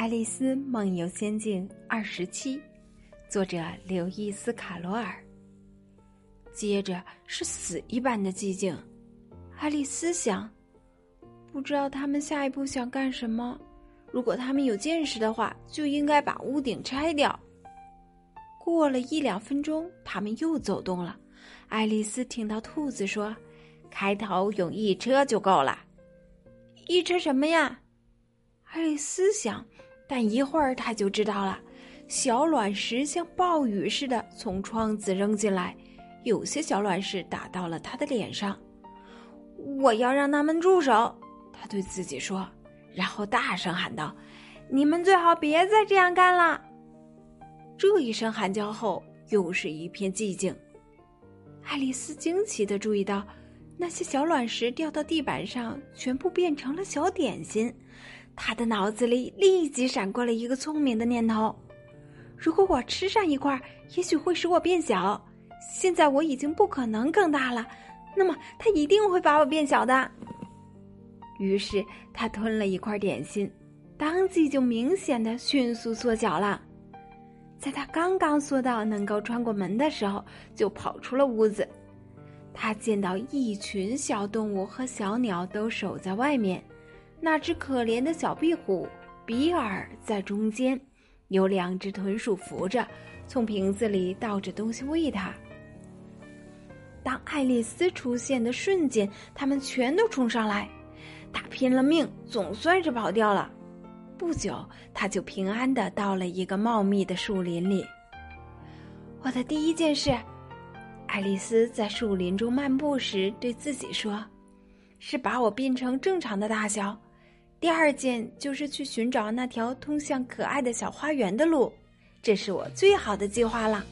爱丽丝梦游仙境二十七，作者刘易斯·卡罗尔。接着是死一般的寂静。爱丽丝想，不知道他们下一步想干什么。如果他们有见识的话，就应该把屋顶拆掉。过了一两分钟，他们又走动了。爱丽丝听到兔子说：“开头用一车就够了。”一车什么呀？爱丽丝想，但一会儿他就知道了。小卵石像暴雨似的从窗子扔进来，有些小卵石打到了他的脸上。我要让他们住手，他对自己说，然后大声喊道：“你们最好别再这样干了。”这一声喊叫后，又是一片寂静。爱丽丝惊奇的注意到。那些小卵石掉到地板上，全部变成了小点心。他的脑子里立即闪过了一个聪明的念头：如果我吃上一块，也许会使我变小。现在我已经不可能更大了，那么他一定会把我变小的。于是他吞了一块点心，当即就明显的迅速缩小了。在他刚刚缩到能够穿过门的时候，就跑出了屋子。他见到一群小动物和小鸟都守在外面，那只可怜的小壁虎比尔在中间，有两只豚鼠扶着，从瓶子里倒着东西喂它。当爱丽丝出现的瞬间，他们全都冲上来，他拼了命，总算是跑掉了。不久，他就平安的到了一个茂密的树林里。我的第一件事。爱丽丝在树林中漫步时对自己说：“是把我变成正常的大小。”第二件就是去寻找那条通向可爱的小花园的路，这是我最好的计划了。